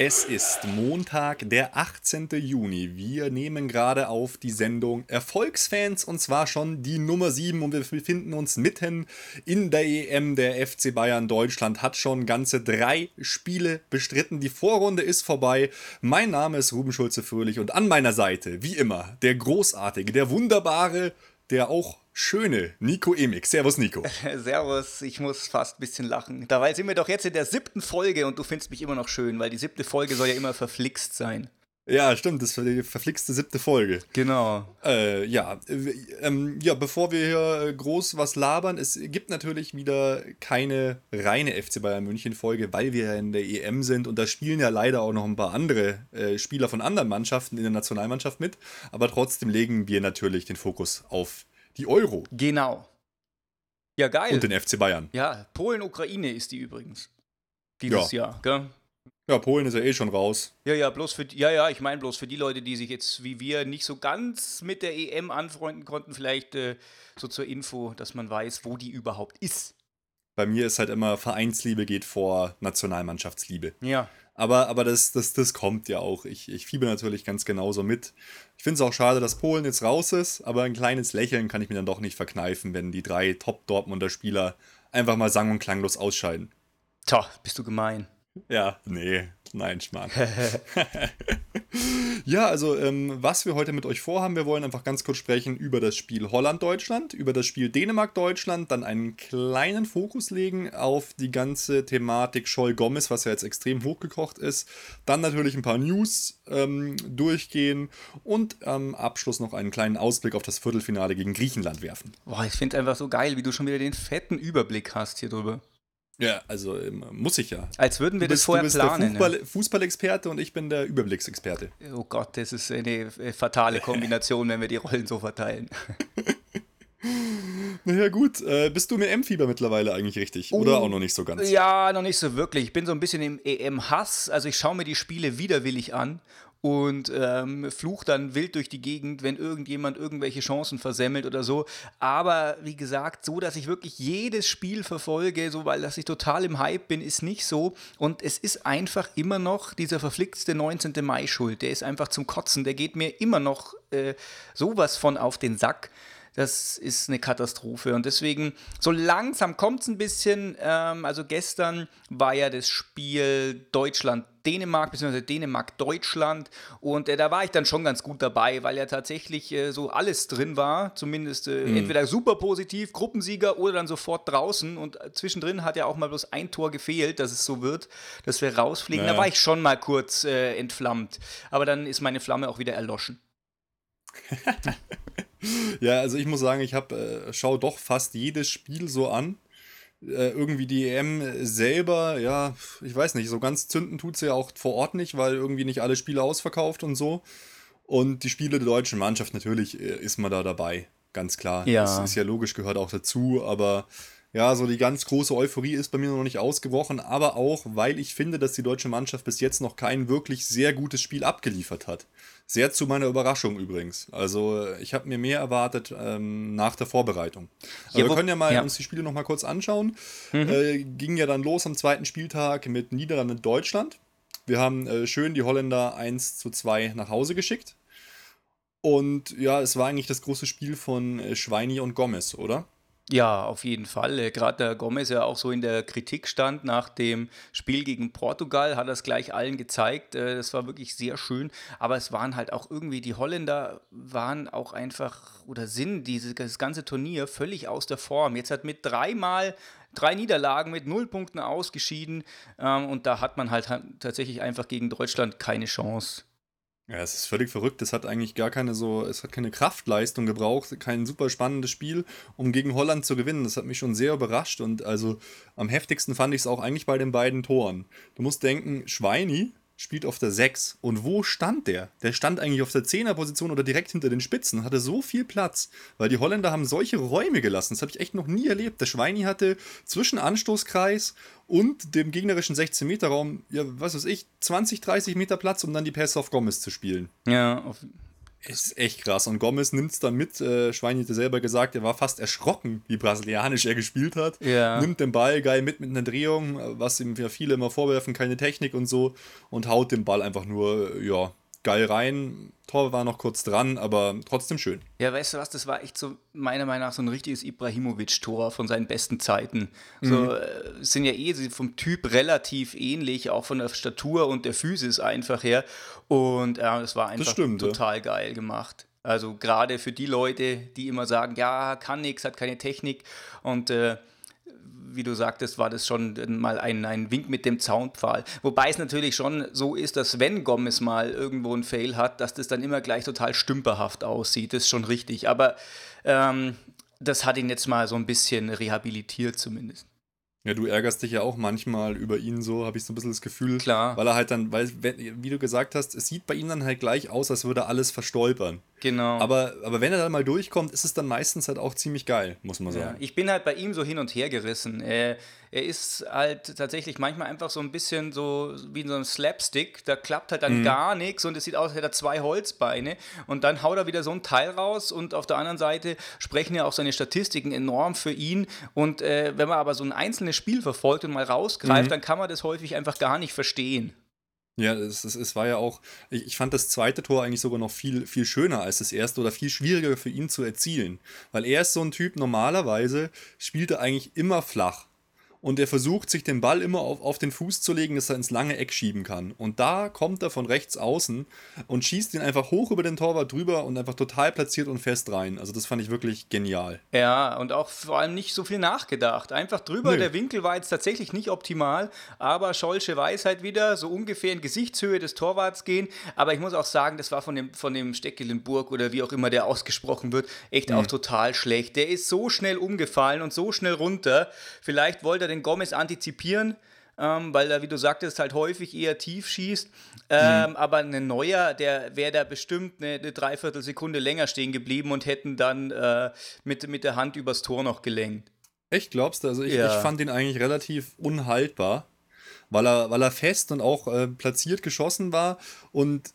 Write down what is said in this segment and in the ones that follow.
Es ist Montag, der 18. Juni. Wir nehmen gerade auf die Sendung Erfolgsfans und zwar schon die Nummer 7 und wir befinden uns mitten in der EM. Der FC Bayern Deutschland hat schon ganze drei Spiele bestritten. Die Vorrunde ist vorbei. Mein Name ist Ruben Schulze-Fröhlich und an meiner Seite, wie immer, der großartige, der wunderbare, der auch schöne Nico Emig. Servus, Nico. Servus, ich muss fast ein bisschen lachen. Dabei sind wir doch jetzt in der siebten Folge und du findest mich immer noch schön, weil die siebte Folge soll ja immer verflixt sein. Ja, stimmt, das ist die verflixte siebte Folge. Genau. Äh, ja, äh, ähm, ja, bevor wir hier groß was labern, es gibt natürlich wieder keine reine FC Bayern München Folge, weil wir ja in der EM sind und da spielen ja leider auch noch ein paar andere äh, Spieler von anderen Mannschaften in der Nationalmannschaft mit, aber trotzdem legen wir natürlich den Fokus auf die Euro. Genau. Ja, geil. Und den FC Bayern. Ja, Polen-Ukraine ist die übrigens. Dieses ja. Jahr, gell? Ja, Polen ist ja eh schon raus. Ja, ja, bloß für ja, ja, ich meine bloß für die Leute, die sich jetzt wie wir nicht so ganz mit der EM anfreunden konnten, vielleicht äh, so zur Info, dass man weiß, wo die überhaupt ist. Bei mir ist halt immer Vereinsliebe geht vor Nationalmannschaftsliebe. Ja. Aber, aber das, das, das kommt ja auch. Ich, ich fiebe natürlich ganz genauso mit. Ich finde es auch schade, dass Polen jetzt raus ist, aber ein kleines Lächeln kann ich mir dann doch nicht verkneifen, wenn die drei Top-Dortmunder Spieler einfach mal sang- und klanglos ausscheiden. Tja, bist du gemein. Ja, nee, nein, Schmarrn. ja, also ähm, was wir heute mit euch vorhaben, wir wollen einfach ganz kurz sprechen über das Spiel Holland-Deutschland, über das Spiel Dänemark-Deutschland, dann einen kleinen Fokus legen auf die ganze Thematik Scholl-Gomez, was ja jetzt extrem hochgekocht ist, dann natürlich ein paar News ähm, durchgehen und am Abschluss noch einen kleinen Ausblick auf das Viertelfinale gegen Griechenland werfen. Boah, ich finde es einfach so geil, wie du schon wieder den fetten Überblick hast hier drüber. Ja, also ähm, muss ich ja. Als würden wir bist, das vorher du bist planen. Der Fußball, Fußballexperte und ich bin der Überblicksexperte. Oh Gott, das ist eine äh, fatale Kombination, wenn wir die Rollen so verteilen. Naja, gut. Äh, bist du mit M-Fieber mittlerweile eigentlich richtig? Oder oh, auch noch nicht so ganz? Ja, noch nicht so wirklich. Ich bin so ein bisschen im EM-Hass. Also ich schaue mir die Spiele widerwillig an und ähm, flucht dann wild durch die Gegend, wenn irgendjemand irgendwelche Chancen versemmelt oder so. Aber wie gesagt, so, dass ich wirklich jedes Spiel verfolge, so weil dass ich total im Hype bin, ist nicht so. Und es ist einfach immer noch dieser verflixte 19. Mai schuld. Der ist einfach zum Kotzen. Der geht mir immer noch äh, sowas von auf den Sack. Das ist eine Katastrophe. Und deswegen, so langsam kommt es ein bisschen. Ähm, also gestern war ja das Spiel Deutschland-Dänemark, beziehungsweise Dänemark-Deutschland. Und äh, da war ich dann schon ganz gut dabei, weil ja tatsächlich äh, so alles drin war. Zumindest äh, mhm. entweder super positiv, Gruppensieger oder dann sofort draußen. Und äh, zwischendrin hat ja auch mal bloß ein Tor gefehlt, dass es so wird, dass wir rausfliegen. Naja. Da war ich schon mal kurz äh, entflammt. Aber dann ist meine Flamme auch wieder erloschen. ja, also ich muss sagen, ich habe äh, schaue doch fast jedes Spiel so an. Äh, irgendwie die EM selber, ja, ich weiß nicht, so ganz zünden tut sie ja auch vor Ort nicht, weil irgendwie nicht alle Spiele ausverkauft und so. Und die Spiele der deutschen Mannschaft, natürlich äh, ist man da dabei, ganz klar. Ja. Das ist ja logisch, gehört auch dazu, aber ja, so die ganz große Euphorie ist bei mir noch nicht ausgebrochen, aber auch, weil ich finde, dass die deutsche Mannschaft bis jetzt noch kein wirklich sehr gutes Spiel abgeliefert hat. Sehr zu meiner Überraschung übrigens. Also ich habe mir mehr erwartet ähm, nach der Vorbereitung. Aber ja, wir können ja mal ja. uns die Spiele noch mal kurz anschauen. Mhm. Äh, ging ja dann los am zweiten Spieltag mit Niederlande Deutschland. Wir haben äh, schön die Holländer 1 zu 2 nach Hause geschickt. Und ja, es war eigentlich das große Spiel von äh, Schweini und Gomez, oder? Ja, auf jeden Fall. Äh, Gerade der Gomez ja auch so in der Kritik stand nach dem Spiel gegen Portugal, hat das gleich allen gezeigt. Äh, das war wirklich sehr schön. Aber es waren halt auch irgendwie, die Holländer waren auch einfach oder sind dieses ganze Turnier völlig aus der Form. Jetzt hat mit dreimal drei Niederlagen mit null Punkten ausgeschieden. Ähm, und da hat man halt tatsächlich einfach gegen Deutschland keine Chance. Ja, es ist völlig verrückt. Es hat eigentlich gar keine so, es hat keine Kraftleistung gebraucht, kein super spannendes Spiel, um gegen Holland zu gewinnen. Das hat mich schon sehr überrascht und also am heftigsten fand ich es auch eigentlich bei den beiden Toren. Du musst denken, Schweini spielt auf der 6. Und wo stand der? Der stand eigentlich auf der 10er Position oder direkt hinter den Spitzen, hatte so viel Platz, weil die Holländer haben solche Räume gelassen. Das habe ich echt noch nie erlebt. Der Schweini hatte zwischen Anstoßkreis und dem gegnerischen 16-Meter-Raum, ja, was weiß ich, 20, 30 Meter Platz, um dann die Pässe auf Gomez zu spielen. Ja, auf Ist echt krass. Und Gomez nimmt es dann mit. Äh, Schweini hat selber gesagt, er war fast erschrocken, wie brasilianisch er gespielt hat. Ja. Nimmt den Ball geil mit mit einer Drehung, was ihm ja viele immer vorwerfen, keine Technik und so. Und haut den Ball einfach nur, ja, geil rein. Tor war noch kurz dran, aber trotzdem schön. Ja, weißt du was, das war echt so, meiner Meinung nach, so ein richtiges Ibrahimovic-Tor von seinen besten Zeiten. So, mhm. äh, sind ja eh vom Typ relativ ähnlich, auch von der Statur und der Physis einfach her. Und ja, das war einfach das stimmt, total ja. geil gemacht. Also gerade für die Leute, die immer sagen, ja, kann nichts, hat keine Technik und äh, wie du sagtest, war das schon mal ein, ein Wink mit dem Zaunpfahl. Wobei es natürlich schon so ist, dass wenn Gomez mal irgendwo einen Fail hat, dass das dann immer gleich total stümperhaft aussieht. Das ist schon richtig. Aber ähm, das hat ihn jetzt mal so ein bisschen rehabilitiert zumindest. Ja, du ärgerst dich ja auch manchmal über ihn so, habe ich so ein bisschen das Gefühl. Klar. Weil er halt dann, weil, wie du gesagt hast, es sieht bei ihm dann halt gleich aus, als würde alles verstolpern. Genau. Aber, aber wenn er dann mal durchkommt, ist es dann meistens halt auch ziemlich geil, muss man sagen. Ja, ich bin halt bei ihm so hin und her gerissen. Er, er ist halt tatsächlich manchmal einfach so ein bisschen so wie in so einem Slapstick. Da klappt halt dann mhm. gar nichts und es sieht aus, als hätte er zwei Holzbeine. Und dann haut er wieder so ein Teil raus und auf der anderen Seite sprechen ja auch seine Statistiken enorm für ihn. Und äh, wenn man aber so ein einzelnes Spiel verfolgt und mal rausgreift, mhm. dann kann man das häufig einfach gar nicht verstehen. Ja, es, es, es war ja auch, ich, ich, fand das zweite Tor eigentlich sogar noch viel, viel schöner als das erste oder viel schwieriger für ihn zu erzielen. Weil er ist so ein Typ, normalerweise spielt er eigentlich immer flach und er versucht sich den Ball immer auf, auf den Fuß zu legen, dass er ins lange Eck schieben kann. Und da kommt er von rechts außen und schießt ihn einfach hoch über den Torwart drüber und einfach total platziert und fest rein. Also das fand ich wirklich genial. Ja, und auch vor allem nicht so viel nachgedacht. Einfach drüber, Nö. der Winkel war jetzt tatsächlich nicht optimal, aber Scholsche weiß halt wieder, so ungefähr in Gesichtshöhe des Torwarts gehen. Aber ich muss auch sagen, das war von dem, von dem Steckelenburg oder wie auch immer der ausgesprochen wird, echt mhm. auch total schlecht. Der ist so schnell umgefallen und so schnell runter. Vielleicht wollte er den Gomez antizipieren, ähm, weil er, wie du sagtest, halt häufig eher tief schießt. Ähm, mhm. Aber ein Neuer, der wäre da bestimmt eine, eine Dreiviertelsekunde länger stehen geblieben und hätten dann äh, mit, mit der Hand übers Tor noch gelenkt. Echt, glaubst du? Also ich, ja. ich fand ihn eigentlich relativ unhaltbar, weil er, weil er fest und auch äh, platziert geschossen war und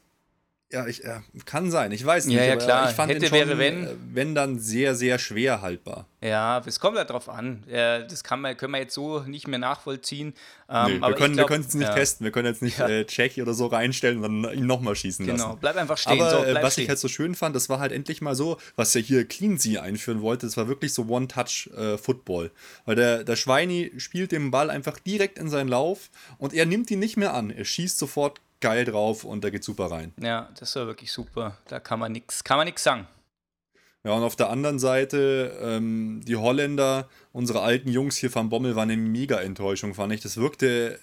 ja, ich, äh, kann sein, ich weiß nicht. Ja, ja, klar. Ich fand Hätte, schon, wäre, wenn. Äh, wenn dann sehr, sehr schwer haltbar. Ja, es kommt halt drauf an. Das kann man, können wir jetzt so nicht mehr nachvollziehen. Ähm, nee, wir können es nicht ja. testen. Wir können jetzt nicht ja. äh, Check oder so reinstellen und dann ihn nochmal schießen genau. lassen. Genau, bleib einfach stehen. Aber so, äh, was stehen. ich halt so schön fand, das war halt endlich mal so, was ja hier Cleansea einführen wollte, das war wirklich so One-Touch-Football. Äh, Weil der, der Schweini spielt den Ball einfach direkt in seinen Lauf und er nimmt ihn nicht mehr an. Er schießt sofort geil drauf und da geht super rein. Ja, das war wirklich super. Da kann man nichts kann man nix sagen. Ja, und auf der anderen Seite, ähm, die Holländer, unsere alten Jungs hier vom Bommel, waren eine mega Enttäuschung, fand ich. Das wirkte,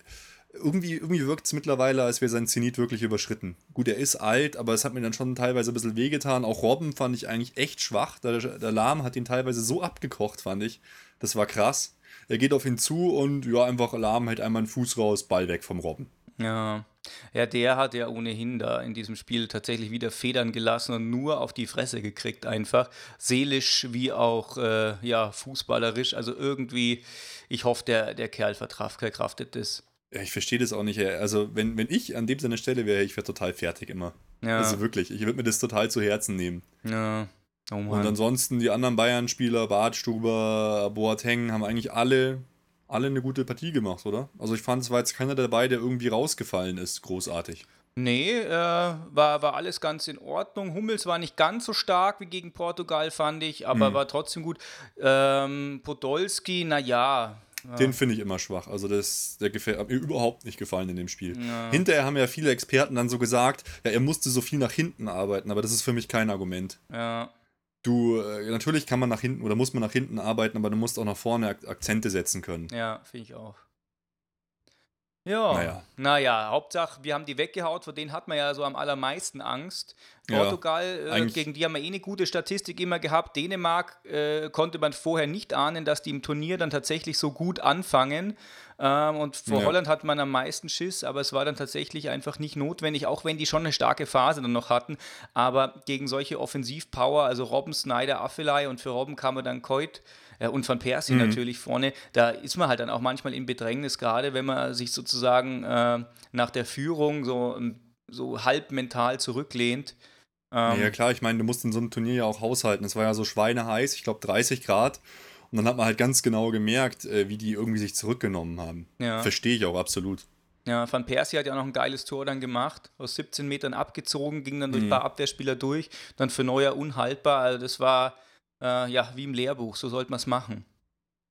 irgendwie, irgendwie wirkt es mittlerweile, als wäre sein Zenit wirklich überschritten. Gut, er ist alt, aber es hat mir dann schon teilweise ein bisschen wehgetan. Auch Robben fand ich eigentlich echt schwach. Der, der Lahm hat ihn teilweise so abgekocht, fand ich. Das war krass. Er geht auf ihn zu und ja, einfach Lahm hält einmal einen Fuß raus, Ball weg vom Robben. Ja. Ja, der hat ja ohnehin da in diesem Spiel tatsächlich wieder Federn gelassen und nur auf die Fresse gekriegt, einfach. Seelisch wie auch äh, ja, fußballerisch. Also irgendwie, ich hoffe, der, der Kerl verkraftet das. Ja, ich verstehe das auch nicht. Also, wenn, wenn ich an dem seiner Stelle wäre, ich wäre total fertig immer. Ja. Also wirklich, ich würde mir das total zu Herzen nehmen. Ja. Oh und ansonsten die anderen Bayern-Spieler, Bartstuber, Boateng, haben eigentlich alle alle eine gute Partie gemacht, oder? Also ich fand, es war jetzt keiner dabei, der irgendwie rausgefallen ist, großartig. Nee, äh, war, war alles ganz in Ordnung. Hummels war nicht ganz so stark wie gegen Portugal, fand ich, aber mhm. war trotzdem gut. Ähm, Podolski, naja. Den finde ich immer schwach. Also das, der gefällt hat mir überhaupt nicht gefallen in dem Spiel. Ja. Hinterher haben ja viele Experten dann so gesagt, ja, er musste so viel nach hinten arbeiten, aber das ist für mich kein Argument. Ja. Du, äh, natürlich kann man nach hinten oder muss man nach hinten arbeiten, aber du musst auch nach vorne Ak Akzente setzen können. Ja, finde ich auch. Ja, naja. naja, Hauptsache, wir haben die weggehaut, vor denen hat man ja so am allermeisten Angst. Portugal, ja, äh, gegen die haben wir eh eine gute Statistik immer gehabt. Dänemark äh, konnte man vorher nicht ahnen, dass die im Turnier dann tatsächlich so gut anfangen. Ähm, und vor ja. Holland hat man am meisten Schiss, aber es war dann tatsächlich einfach nicht notwendig, auch wenn die schon eine starke Phase dann noch hatten. Aber gegen solche Offensivpower, also Robben, Snyder, Affelay und für Robben kam er dann Keut und Van Persie mhm. natürlich vorne, da ist man halt dann auch manchmal in Bedrängnis, gerade wenn man sich sozusagen äh, nach der Führung so, so halb mental zurücklehnt. Ähm, ja, klar, ich meine, du musst in so einem Turnier ja auch haushalten. Es war ja so schweineheiß, ich glaube 30 Grad. Und dann hat man halt ganz genau gemerkt, äh, wie die irgendwie sich zurückgenommen haben. Ja. Verstehe ich auch absolut. Ja, Van Persie hat ja auch noch ein geiles Tor dann gemacht, aus 17 Metern abgezogen, ging dann durch mhm. ein paar Abwehrspieler durch, dann für Neuer unhaltbar. Also das war äh, ja wie im Lehrbuch, so sollte man es machen.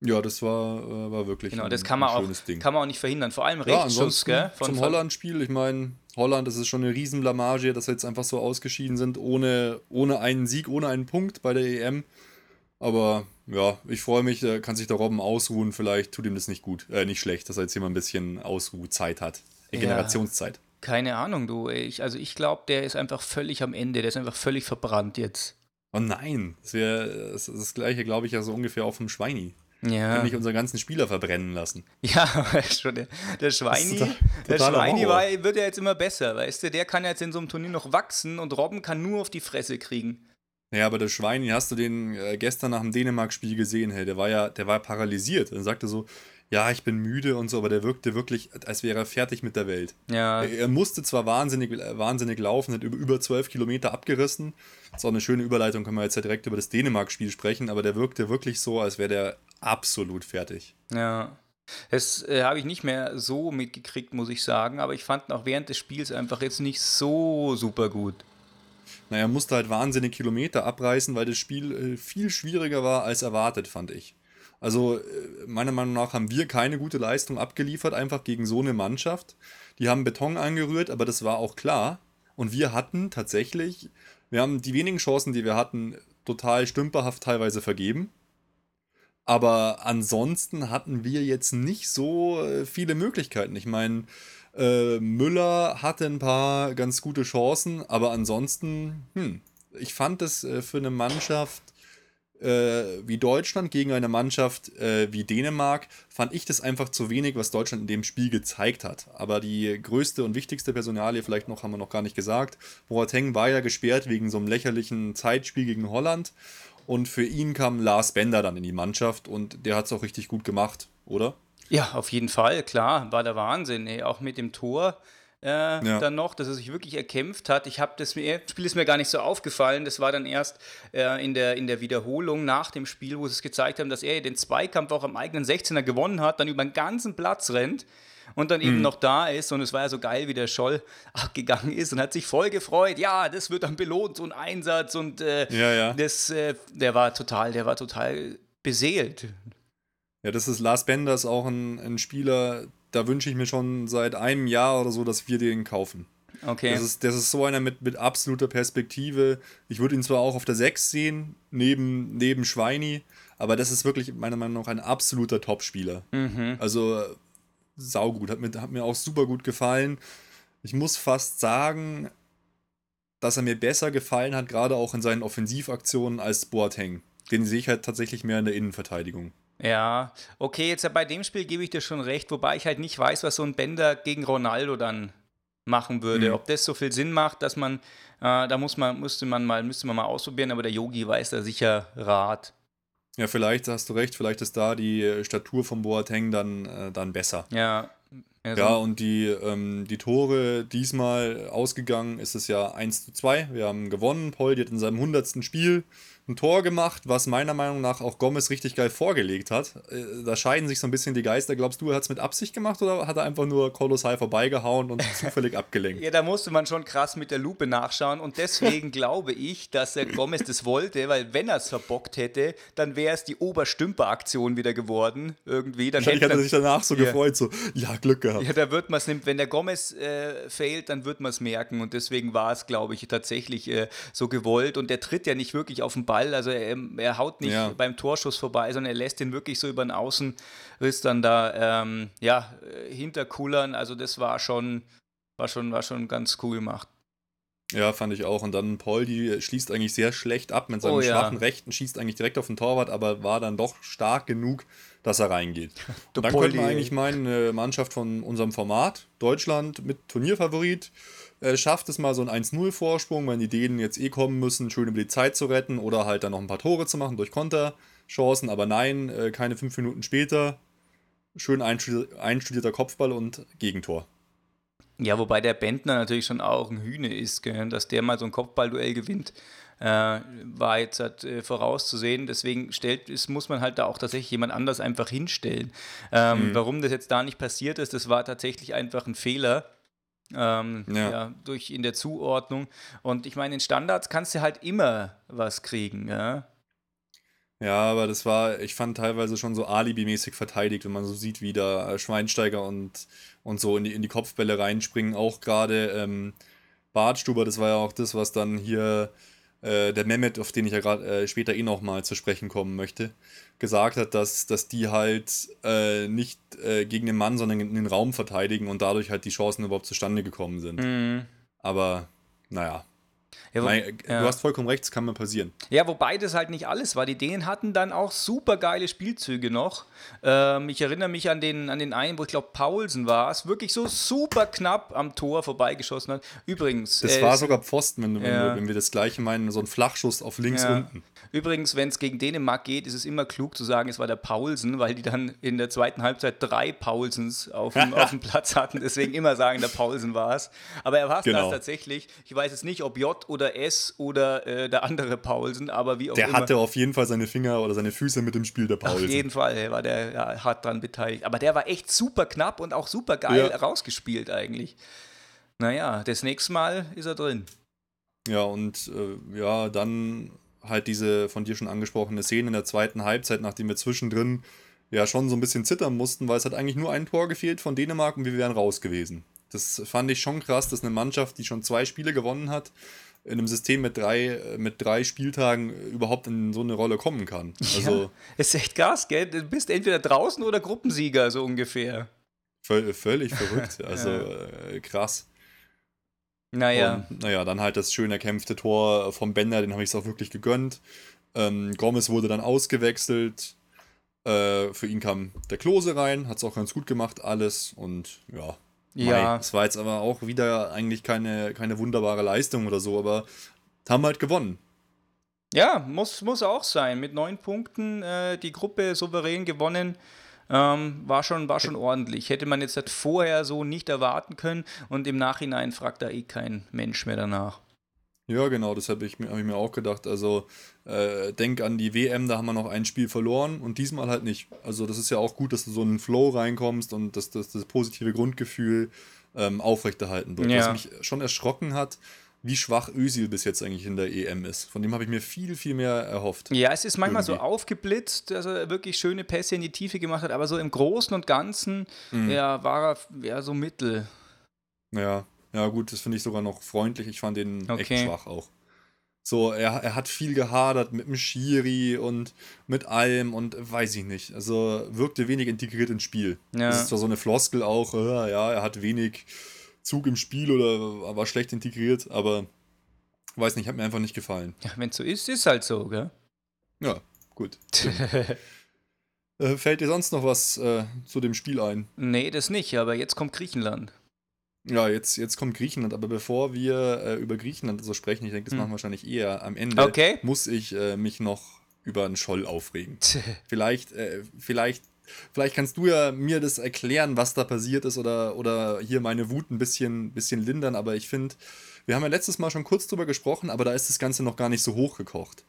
Ja, das war, äh, war wirklich genau, das ein, kann man ein schönes auch, Ding. Kann man auch nicht verhindern. Vor allem Rechtsschuss, ja, gell? Von zum Holland-Spiel, ich meine, Holland, das ist schon eine Riesenblamage, dass sie jetzt einfach so ausgeschieden sind, ohne, ohne einen Sieg, ohne einen Punkt bei der EM. Aber ja, ich freue mich, da kann sich der Robben ausruhen. Vielleicht tut ihm das nicht gut, äh, nicht schlecht, dass er jetzt hier mal ein bisschen Ausruhzeit hat. Ja, Generationszeit. Keine Ahnung, du. Ich, also ich glaube, der ist einfach völlig am Ende. Der ist einfach völlig verbrannt jetzt. Oh nein, das wäre das, das, gleiche, glaube ich, ja so ungefähr auch vom Schweini. Ja. Nicht unseren ganzen Spieler verbrennen lassen. Ja, schon der, der Schweini, total, der Schweini war, wird ja jetzt immer besser, weißt du? Der kann jetzt in so einem Turnier noch wachsen und Robben kann nur auf die Fresse kriegen. Ja, aber der Schweini, hast du den äh, gestern nach dem Dänemark-Spiel gesehen, hey, der war ja, der war paralysiert. Er sagte so, ja, ich bin müde und so, aber der wirkte wirklich, als wäre er fertig mit der Welt. Ja. Er, er musste zwar wahnsinnig, wahnsinnig laufen, hat über, über 12 Kilometer abgerissen. Das ist auch eine schöne Überleitung, können wir jetzt ja direkt über das Dänemark-Spiel sprechen, aber der wirkte wirklich so, als wäre der absolut fertig. Ja. Das äh, habe ich nicht mehr so mitgekriegt, muss ich sagen, aber ich fand ihn auch während des Spiels einfach jetzt nicht so super gut naja, musste halt wahnsinnig Kilometer abreißen, weil das Spiel äh, viel schwieriger war als erwartet, fand ich. Also äh, meiner Meinung nach haben wir keine gute Leistung abgeliefert, einfach gegen so eine Mannschaft. Die haben Beton angerührt, aber das war auch klar. Und wir hatten tatsächlich, wir haben die wenigen Chancen, die wir hatten, total stümperhaft teilweise vergeben. Aber ansonsten hatten wir jetzt nicht so äh, viele Möglichkeiten. Ich meine, äh, Müller hatte ein paar ganz gute Chancen, aber ansonsten, hm, ich fand es äh, für eine Mannschaft äh, wie Deutschland gegen eine Mannschaft äh, wie Dänemark, fand ich das einfach zu wenig, was Deutschland in dem Spiel gezeigt hat. Aber die größte und wichtigste Personalie, vielleicht noch, haben wir noch gar nicht gesagt, Boateng war ja gesperrt wegen so einem lächerlichen Zeitspiel gegen Holland. Und für ihn kam Lars Bender dann in die Mannschaft und der hat es auch richtig gut gemacht, oder? Ja, auf jeden Fall, klar, war der Wahnsinn. Ey. Auch mit dem Tor äh, ja. dann noch, dass er sich wirklich erkämpft hat. Ich habe das mir, das Spiel ist mir gar nicht so aufgefallen. Das war dann erst äh, in, der, in der Wiederholung nach dem Spiel, wo sie es gezeigt haben, dass er den Zweikampf auch am eigenen 16er gewonnen hat, dann über den ganzen Platz rennt und dann eben mhm. noch da ist. Und es war ja so geil, wie der Scholl gegangen ist und hat sich voll gefreut. Ja, das wird dann belohnt, so ein Einsatz. Und äh, ja, ja. das, äh, der war total, der war total beseelt. Ja, das ist Lars Benders auch ein, ein Spieler, da wünsche ich mir schon seit einem Jahr oder so, dass wir den kaufen. Okay. Das ist, das ist so einer mit, mit absoluter Perspektive. Ich würde ihn zwar auch auf der 6 sehen, neben, neben Schweini, aber das ist wirklich meiner Meinung nach ein absoluter Topspieler. Mhm. Also saugut, hat mir, hat mir auch super gut gefallen. Ich muss fast sagen, dass er mir besser gefallen hat, gerade auch in seinen Offensivaktionen als Boateng. Den sehe ich halt tatsächlich mehr in der Innenverteidigung. Ja, okay, jetzt bei dem Spiel gebe ich dir schon recht, wobei ich halt nicht weiß, was so ein Bender gegen Ronaldo dann machen würde. Mhm. Ob das so viel Sinn macht, dass man, äh, da muss man, müsste man mal, müsste man mal ausprobieren, aber der Yogi weiß da sicher Rat. Ja, vielleicht hast du recht, vielleicht ist da die Statur von Boateng dann, äh, dann besser. Ja. Also ja, und die, ähm, die Tore diesmal ausgegangen ist es ja 1 zu 2. Wir haben gewonnen. Paul hat in seinem 100. Spiel ein Tor gemacht, was meiner Meinung nach auch Gomez richtig geil vorgelegt hat. Äh, da scheiden sich so ein bisschen die Geister. Glaubst du, er hat es mit Absicht gemacht oder hat er einfach nur kolossal vorbeigehauen und zufällig abgelenkt? Ja, da musste man schon krass mit der Lupe nachschauen und deswegen glaube ich, dass der Gomez das wollte, weil wenn er es verbockt hätte, dann wäre es die Oberstümper-Aktion wieder geworden. Irgendwie. Dann hätte er sich danach so ja. gefreut, so, ja, Glück gehabt. Ja, da wird man es, wenn der Gomez äh, fehlt, dann wird man es merken und deswegen war es, glaube ich, tatsächlich äh, so gewollt und der tritt ja nicht wirklich auf den Ball Ball. Also er, er haut nicht ja. beim Torschuss vorbei, sondern er lässt ihn wirklich so über den Außenriss dann da ähm, ja, hinterkullern. Also das war schon, war schon, war schon ganz cool gemacht. Ja, fand ich auch. Und dann Paul, die schließt eigentlich sehr schlecht ab mit seinem oh, schwachen ja. Rechten, schießt eigentlich direkt auf den Torwart, aber war dann doch stark genug, dass er reingeht. Und dann könnte man eigentlich meinen, eine Mannschaft von unserem Format, Deutschland mit Turnierfavorit, äh, schafft es mal so einen 1-0-Vorsprung, wenn die Dänen jetzt eh kommen müssen, schön über die Zeit zu retten oder halt dann noch ein paar Tore zu machen durch Konterchancen. Aber nein, äh, keine fünf Minuten später, schön einstudierter Kopfball und Gegentor. Ja, wobei der Bentner natürlich schon auch ein Hühne ist, gell? dass der mal so ein Kopfballduell gewinnt, äh, war jetzt halt, äh, vorauszusehen. Deswegen stellt, ist, muss man halt da auch tatsächlich jemand anders einfach hinstellen. Ähm, mhm. Warum das jetzt da nicht passiert ist, das war tatsächlich einfach ein Fehler. Ähm, ja. ja. durch in der Zuordnung. Und ich meine, in Standards kannst du halt immer was kriegen. Ja? Ja, aber das war, ich fand teilweise schon so alibimäßig verteidigt, wenn man so sieht, wie da Schweinsteiger und, und so in die, in die Kopfbälle reinspringen. Auch gerade ähm, Bartstuber, das war ja auch das, was dann hier äh, der Mehmet, auf den ich ja gerade äh, später eh nochmal zu sprechen kommen möchte, gesagt hat, dass, dass die halt äh, nicht äh, gegen den Mann, sondern in den Raum verteidigen und dadurch halt die Chancen überhaupt zustande gekommen sind. Mhm. Aber naja, ja, wo, Nein, ja. Du hast vollkommen recht, es kann mal passieren. Ja, wobei das halt nicht alles war. Die Dänen hatten dann auch super geile Spielzüge noch. Ähm, ich erinnere mich an den, an den einen, wo ich glaube Paulsen war es, wirklich so super knapp am Tor vorbeigeschossen hat. Übrigens. Das äh, war sogar Pfosten, wenn, ja. wenn, wir das gleiche meinen, so ein Flachschuss auf links unten. Übrigens, wenn es gegen Dänemark geht, ist es immer klug zu sagen, es war der Paulsen, weil die dann in der zweiten Halbzeit drei Paulsens auf dem, auf dem Platz hatten. Deswegen immer sagen, der Paulsen war es. Aber er war es genau. tatsächlich. Ich weiß jetzt nicht, ob J oder S oder äh, der andere Paulsen, aber wie auch der immer. Der hatte auf jeden Fall seine Finger oder seine Füße mit dem Spiel, der Paulsen. Auf jeden Fall war der ja, hart dran beteiligt. Aber der war echt super knapp und auch super geil ja. rausgespielt eigentlich. Naja, das nächste Mal ist er drin. Ja, und äh, ja, dann halt diese von dir schon angesprochene Szene in der zweiten Halbzeit, nachdem wir zwischendrin ja schon so ein bisschen zittern mussten, weil es hat eigentlich nur ein Tor gefehlt von Dänemark und wir wären raus gewesen. Das fand ich schon krass, dass eine Mannschaft, die schon zwei Spiele gewonnen hat, in einem System mit drei, mit drei Spieltagen überhaupt in so eine Rolle kommen kann. Also, ja, ist echt krass, gell? Du bist entweder draußen oder Gruppensieger, so ungefähr. Völlig verrückt. Also ja. äh, krass. Naja. Und, naja, dann halt das schön erkämpfte Tor vom Bender, den habe ich es auch wirklich gegönnt. Ähm, Gomez wurde dann ausgewechselt. Äh, für ihn kam der Klose rein, hat es auch ganz gut gemacht, alles. Und ja, ja. Es war jetzt aber auch wieder eigentlich keine, keine wunderbare Leistung oder so, aber haben halt gewonnen. Ja, muss, muss auch sein. Mit neun Punkten äh, die Gruppe souverän gewonnen. Ähm, war, schon, war schon ordentlich. Hätte man jetzt das vorher so nicht erwarten können und im Nachhinein fragt da eh kein Mensch mehr danach. Ja, genau, das habe ich, hab ich mir auch gedacht. Also, äh, denk an die WM, da haben wir noch ein Spiel verloren und diesmal halt nicht. Also, das ist ja auch gut, dass du so in einen Flow reinkommst und dass, dass das positive Grundgefühl ähm, aufrechterhalten wird. Ja. Was mich schon erschrocken hat, wie schwach Özil bis jetzt eigentlich in der EM ist. Von dem habe ich mir viel, viel mehr erhofft. Ja, es ist manchmal irgendwie. so aufgeblitzt, dass er wirklich schöne Pässe in die Tiefe gemacht hat, aber so im Großen und Ganzen mhm. ja, war er ja, so mittel. Ja, ja gut, das finde ich sogar noch freundlich. Ich fand den okay. echt schwach auch. So, er, er hat viel gehadert mit dem Schiri und mit allem und weiß ich nicht. Also wirkte wenig integriert ins Spiel. Ja. Das ist zwar so eine Floskel auch, äh, ja, er hat wenig Zug im Spiel oder war schlecht integriert, aber weiß nicht, hat mir einfach nicht gefallen. Ja, wenn es so ist, ist halt so, gell? Ja, gut. äh, fällt dir sonst noch was äh, zu dem Spiel ein? Nee, das nicht, aber jetzt kommt Griechenland. Ja, jetzt, jetzt kommt Griechenland, aber bevor wir äh, über Griechenland so sprechen, ich denke, das hm. machen wir wahrscheinlich eher am Ende, okay. muss ich äh, mich noch über einen Scholl aufregen. vielleicht, äh, vielleicht Vielleicht kannst du ja mir das erklären, was da passiert ist oder, oder hier meine Wut ein bisschen, bisschen lindern, aber ich finde, wir haben ja letztes Mal schon kurz drüber gesprochen, aber da ist das Ganze noch gar nicht so hochgekocht.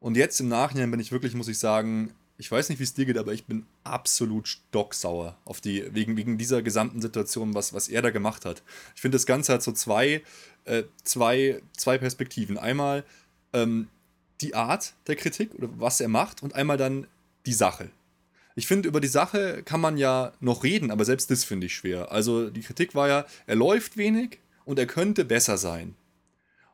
Und jetzt im Nachhinein bin ich wirklich, muss ich sagen, ich weiß nicht, wie es dir geht, aber ich bin absolut stocksauer auf die, wegen, wegen dieser gesamten Situation, was, was er da gemacht hat. Ich finde, das Ganze hat so zwei, äh, zwei, zwei Perspektiven. Einmal ähm, die Art der Kritik oder was er macht und einmal dann die Sache. Ich finde, über die Sache kann man ja noch reden, aber selbst das finde ich schwer. Also die Kritik war ja, er läuft wenig und er könnte besser sein.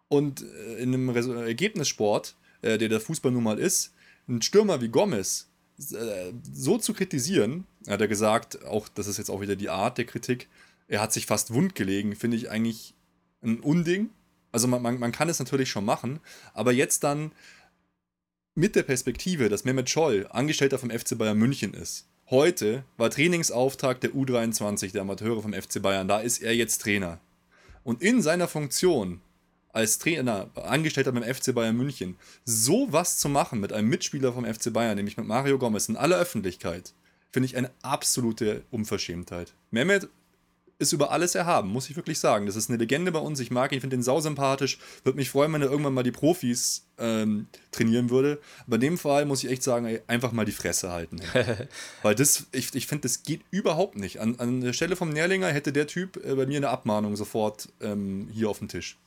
Und äh, in einem Ergebnissport, äh, der der Fußball nun mal ist, ein Stürmer wie Gomez so zu kritisieren, hat er gesagt, auch das ist jetzt auch wieder die Art der Kritik, er hat sich fast wund gelegen, finde ich eigentlich ein Unding. Also man, man, man kann es natürlich schon machen, aber jetzt dann mit der Perspektive, dass Mehmet Scholl Angestellter vom FC Bayern München ist. Heute war Trainingsauftakt der U23 der Amateure vom FC Bayern. Da ist er jetzt Trainer. Und in seiner Funktion als Trainer, Angestellter beim FC Bayern München, sowas zu machen mit einem Mitspieler vom FC Bayern, nämlich mit Mario Gomez in aller Öffentlichkeit, finde ich eine absolute Unverschämtheit. Mehmet ist über alles erhaben, muss ich wirklich sagen. Das ist eine Legende bei uns. Ich mag ihn, finde ihn sausympathisch. Würde mich freuen, wenn er irgendwann mal die Profis ähm, trainieren würde. Aber in dem Fall muss ich echt sagen, ey, einfach mal die Fresse halten. Weil das, ich, ich finde, das geht überhaupt nicht. An, an der Stelle vom Nährlinger hätte der Typ äh, bei mir eine Abmahnung sofort ähm, hier auf dem Tisch.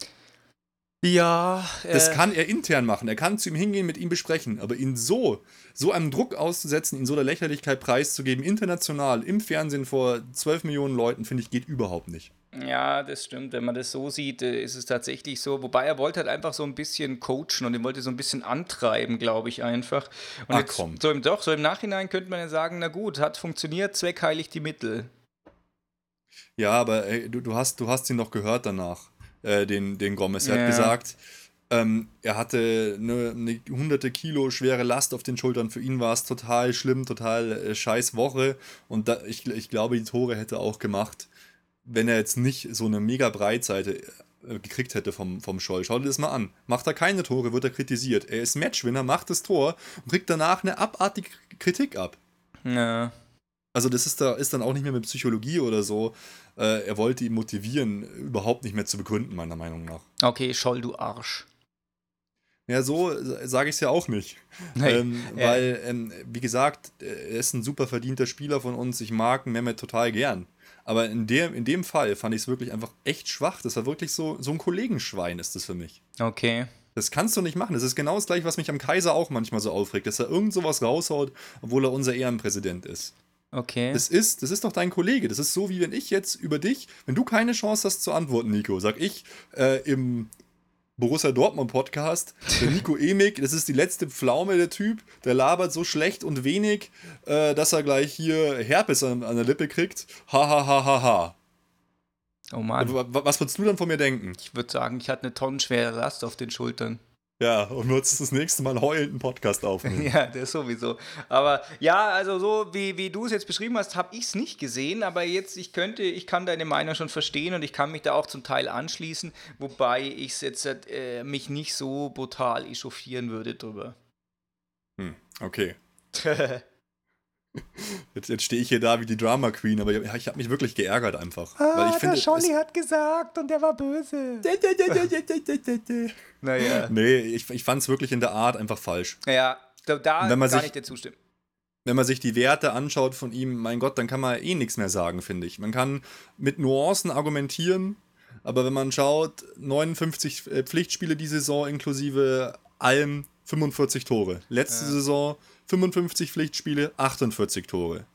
Ja. Das äh, kann er intern machen. Er kann zu ihm hingehen, mit ihm besprechen. Aber ihn so, so einem Druck auszusetzen, ihn so der Lächerlichkeit preiszugeben, international, im Fernsehen vor 12 Millionen Leuten, finde ich, geht überhaupt nicht. Ja, das stimmt. Wenn man das so sieht, äh, ist es tatsächlich so. Wobei er wollte halt einfach so ein bisschen coachen und er wollte so ein bisschen antreiben, glaube ich einfach. Und Ach, jetzt, komm. So im, doch, so im Nachhinein könnte man ja sagen, na gut, hat funktioniert, Zweck heiligt die Mittel. Ja, aber ey, du, du, hast, du hast ihn noch gehört danach, äh, den, den Gomez. Er Ja. hat gesagt, ähm, er hatte eine, eine hunderte Kilo schwere Last auf den Schultern. Für ihn war es total schlimm, total äh, scheiß Woche. Und da, ich, ich glaube, die Tore hätte er auch gemacht, wenn er jetzt nicht so eine mega Breitseite äh, gekriegt hätte vom, vom Scholl. Schau dir das mal an. Macht er keine Tore, wird er kritisiert. Er ist Matchwinner, macht das Tor und kriegt danach eine abartige Kritik ab. Ja. Also das ist, da, ist dann auch nicht mehr mit Psychologie oder so. Äh, er wollte ihn motivieren, überhaupt nicht mehr zu begründen, meiner Meinung nach. Okay, Scholl, du Arsch. Ja, so sage ich es ja auch nicht. Nee, ähm, ja. Weil, ähm, wie gesagt, er ist ein super verdienter Spieler von uns. Ich mag Mehmet total gern. Aber in dem, in dem Fall fand ich es wirklich einfach echt schwach. Das war wirklich so, so ein Kollegenschwein ist das für mich. Okay. Das kannst du nicht machen. Das ist genau das gleiche, was mich am Kaiser auch manchmal so aufregt, dass er irgend sowas raushaut, obwohl er unser Ehrenpräsident ist. Okay. Das ist, das ist doch dein Kollege. Das ist so, wie wenn ich jetzt über dich, wenn du keine Chance hast zu antworten, Nico, sag ich äh, im Borussia Dortmund Podcast, der Nico Emig, das ist die letzte Pflaume, der Typ, der labert so schlecht und wenig, äh, dass er gleich hier Herpes an, an der Lippe kriegt. Ha, ha, ha, ha, ha. oh Mann. Wa- wa- Was würdest du dann von mir denken? Ich würde sagen, ich hatte eine tonnenschwere Last auf den Schultern. Ja, und würdest das nächste Mal heulend einen Podcast aufnehmen. Ja, das sowieso. Aber ja, also so wie, wie du es jetzt beschrieben hast, habe ich es nicht gesehen, aber jetzt, ich könnte, ich kann deine Meinung schon verstehen und ich kann mich da auch zum Teil anschließen, wobei ich jetzt äh, mich nicht so brutal echauffieren würde drüber. Hm, okay. Jetzt, jetzt stehe ich hier da wie die Drama Queen, aber ich, ich habe mich wirklich geärgert einfach. weil ich finde, es- hat gesagt und der war böse. Naja. Nee, ich, ich fand es wirklich in der Art einfach falsch. Ja, da, da Und wenn man kann sich- ich dir zustimmen. Wenn man sich die Werte anschaut von ihm, mein Gott, dann kann man eh nichts mehr sagen, finde ich. Man kann mit Nuancen argumentieren, aber wenn man schaut, 59 äh, Pflichtspiele die Saison inklusive allem 45 Tore. Letzte Ja. Saison 55 Pflichtspiele, 48 Tore.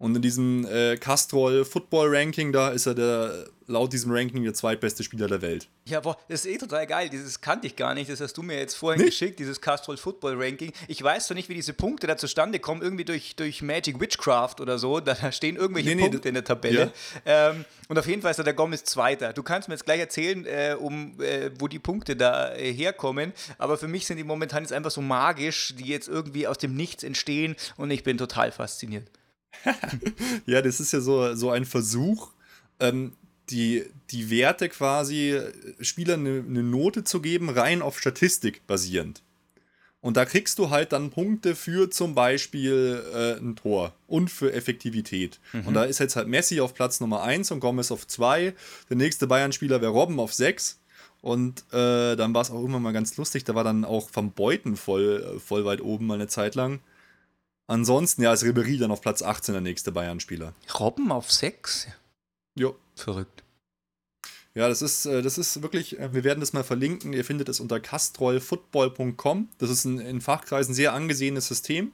Und in diesem äh, Castrol Football Ranking, da ist er der, laut diesem Ranking der zweitbeste Spieler der Welt. Ja, boah, das ist eh total geil. Dieses kannte ich gar nicht. Das hast du mir jetzt vorhin Nicht? geschickt, dieses Castrol Football Ranking. Ich weiß zwar nicht, wie diese Punkte da zustande kommen, irgendwie durch, durch Magic Witchcraft oder so. Da stehen irgendwelche Nee, nee, Punkte in der Tabelle. Ähm, und auf jeden Fall ist da der Gomez Zweiter. Du kannst mir jetzt gleich erzählen, äh, um äh, wo die Punkte da äh, herkommen. Aber für mich sind die momentan jetzt einfach so magisch, die jetzt irgendwie aus dem Nichts entstehen. Und ich bin total fasziniert. Ja, das ist ja so, so ein Versuch, ähm, die, die Werte quasi äh, Spielern eine, eine Note zu geben, rein auf Statistik basierend. Und da kriegst du halt dann Punkte für zum Beispiel äh, ein Tor und für Effektivität. Und da ist jetzt halt Messi auf Platz Nummer 1 und Gomez auf 2. Der nächste Bayern-Spieler wäre Robben auf 6. Und äh, dann war es auch immer mal ganz lustig, da war dann auch Van Beuten voll, äh, voll weit oben mal eine Zeit lang. Ansonsten, ja, ist Ribéry dann auf Platz 18 der nächste Bayern-Spieler. Robben auf 6? Jo. Verrückt. Ja, das ist, äh, das ist wirklich, äh, wir werden das mal verlinken. Ihr findet es unter castrollfootball.com. Das ist ein in Fachkreisen sehr angesehenes System.